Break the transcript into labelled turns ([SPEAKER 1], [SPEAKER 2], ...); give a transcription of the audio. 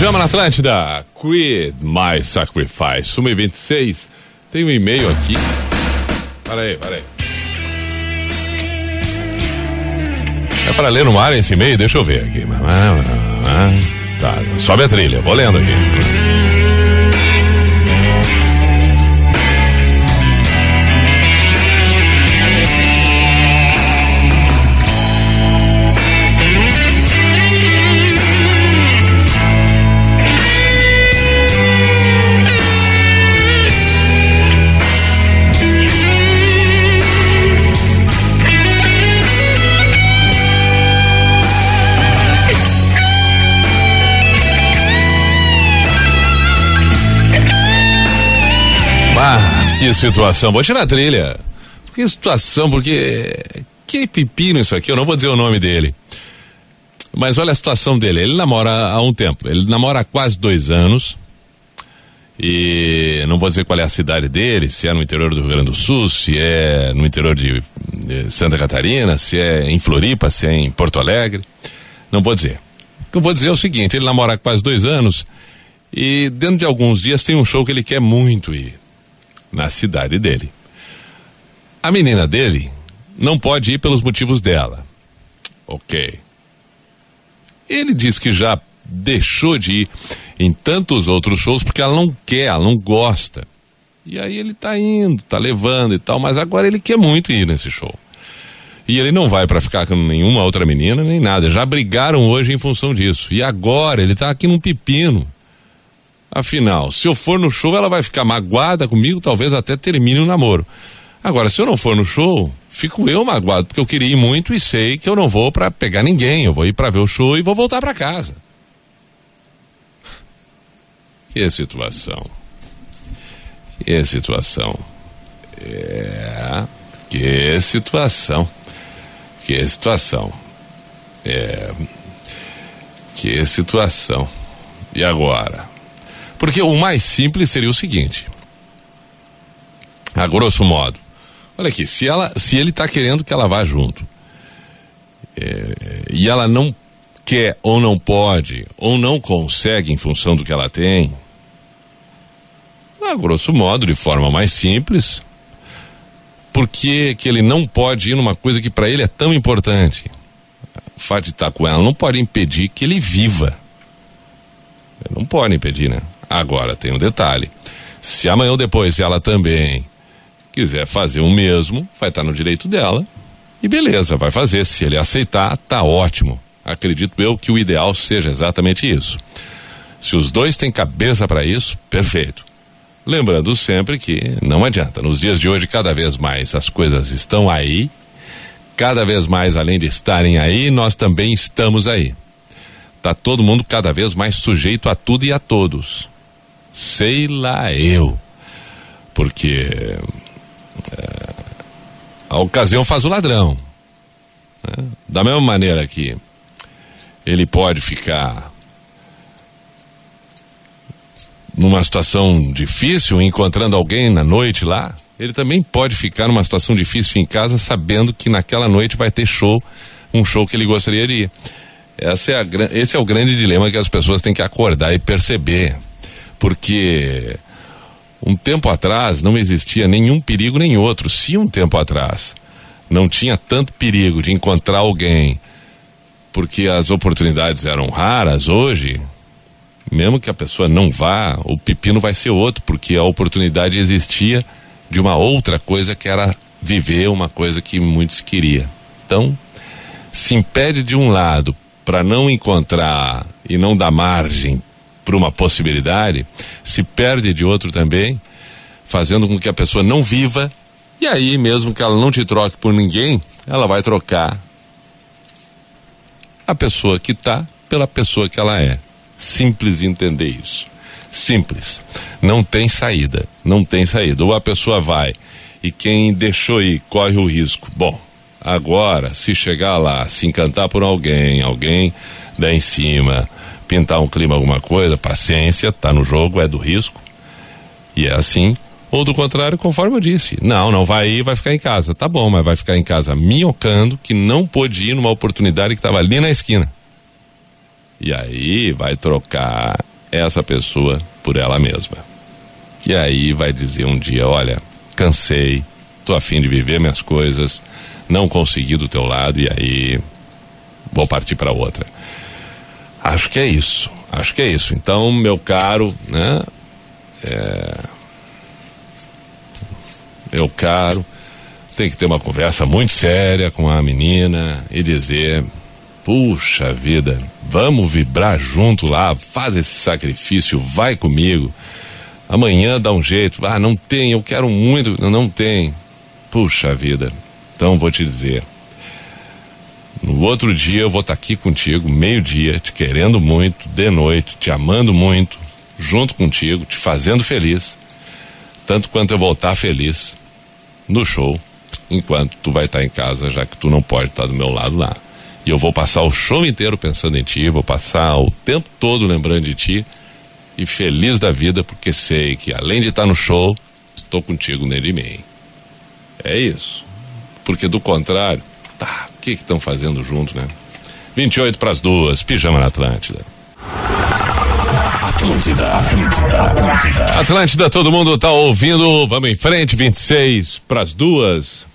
[SPEAKER 1] Pijama na Atlântida, Creed My Sacrifice, 1 e 26 Tem um e-mail aqui. Para aí, para aí. É para ler no ar esse e-mail? Deixa eu ver aqui. Tá, sobe a trilha, vou lendo aqui. Que situação. Vou tirar a trilha. Que situação, porque. Que pepino isso aqui, eu não vou dizer o nome dele. Mas olha a situação dele. Ele namora há um tempo. Ele namora há quase dois anos. E não vou dizer qual é a cidade dele, se é no interior do Rio Grande do Sul, se é no interior de, Santa Catarina, se é em Floripa, se é em Porto Alegre. Não vou dizer. O que eu vou dizer é o seguinte: ele namora há quase dois anos. E dentro de alguns dias tem um show que ele quer muito ir na cidade dele. A menina dele não pode ir pelos motivos dela. Ok. Ele diz que já deixou de ir em tantos outros shows porque ela não quer, ela não gosta. E aí ele tá indo, tá levando e tal, mas agora ele quer muito ir nesse show. E ele não vai para ficar com nenhuma outra menina, nem nada. Já brigaram hoje em função disso. E agora ele tá aqui num pepino. Afinal, se eu for no show, ela vai ficar magoada comigo, talvez até termine o namoro. Agora, se eu não for no show, fico eu magoado, porque eu queria ir muito e sei que eu não vou para pegar ninguém. Eu vou ir para ver o show e vou voltar para casa. Que situação. Que situação. É. Que situação. Que situação. É. Que situação. E agora? Porque o mais simples seria o seguinte. A grosso modo. Olha aqui, se, ela, se ele está querendo que ela vá junto é, e ela não quer ou não pode ou não consegue em função do que ela tem, a grosso modo, de forma mais simples, porque que ele não pode ir numa coisa que para ele é tão importante. O fato de estar com ela não pode impedir que ele viva. Não pode impedir, né? Agora tem um detalhe: se amanhã ou depois ela também quiser fazer o mesmo, vai estar no direito dela e beleza, vai fazer. Se ele aceitar, tá ótimo. Acredito eu que o ideal seja exatamente isso. Se os dois têm cabeça para isso, perfeito. Lembrando sempre que não adianta. Nos dias de hoje, cada vez mais as coisas estão aí. Cada vez mais, além de estarem aí, nós também estamos aí. Tá todo mundo cada vez mais sujeito a tudo e a todos. Sei lá eu. Porque é, a ocasião faz o ladrão. Né? Da mesma maneira que ele pode ficar numa situação difícil, encontrando alguém na noite lá, ele também pode ficar numa situação difícil em casa, sabendo que naquela noite vai ter show, um show que ele gostaria de ir. Essa é a, esse é o grande dilema que as pessoas têm que acordar e perceber porque um tempo atrás não existia nenhum perigo nem outro. Se um tempo atrás não tinha tanto perigo de encontrar alguém, porque as oportunidades eram raras, hoje, mesmo que a pessoa não vá, o pepino vai ser outro, porque a oportunidade existia de uma outra coisa que era viver uma coisa que muitos queriam. Então, se impede de um lado para não encontrar e não dar margem para uma possibilidade, se perde de outro também, fazendo com que a pessoa não viva, e aí, mesmo que ela não te troque por ninguém, ela vai trocar a pessoa que está pela pessoa que ela é. Simples entender isso. Simples. Não tem saída. Não tem saída. Ou a pessoa vai e quem deixou ir corre o risco. Bom, agora, se chegar lá, se encantar por alguém, alguém dá em cima, pintar um clima, alguma coisa, paciência, tá no jogo, é do risco. E é assim. Ou do contrário, conforme eu disse. Não, não vai ir, vai ficar em casa. Tá bom, mas vai ficar em casa minhocando que não pôde ir numa oportunidade que estava ali na esquina. E aí vai trocar essa pessoa por ela mesma. E aí vai dizer um dia: olha, cansei, tô afim de viver minhas coisas, não consegui do teu lado e aí vou partir para outra. Acho que é isso, acho que é isso. Então, meu caro, né? É... Meu caro, tem que ter uma conversa muito séria com a menina e dizer: puxa vida, vamos vibrar junto lá, faz esse sacrifício, vai comigo. Amanhã dá um jeito. Ah, não tem, eu quero muito. Não tem. Puxa vida. Então vou te dizer. No outro dia eu vou estar tá aqui contigo, meio-dia, te querendo muito, de noite, te amando muito, junto contigo, te fazendo feliz. Tanto quanto eu tá feliz no show, enquanto tu vai estar tá em casa, já que tu não pode estar do meu lado lá. E eu vou passar o show inteiro pensando em ti, vou passar o tempo todo lembrando de ti e feliz da vida porque sei que além de estar no show, estou contigo nele mim. É isso. Porque do contrário, tá, o que estão fazendo junto, né? 28 para as duas, pijama na Atlântida. Atlântida, Atlântida, Atlântida. Atlântida, todo mundo tá ouvindo. Vamos em frente, 26 para as duas.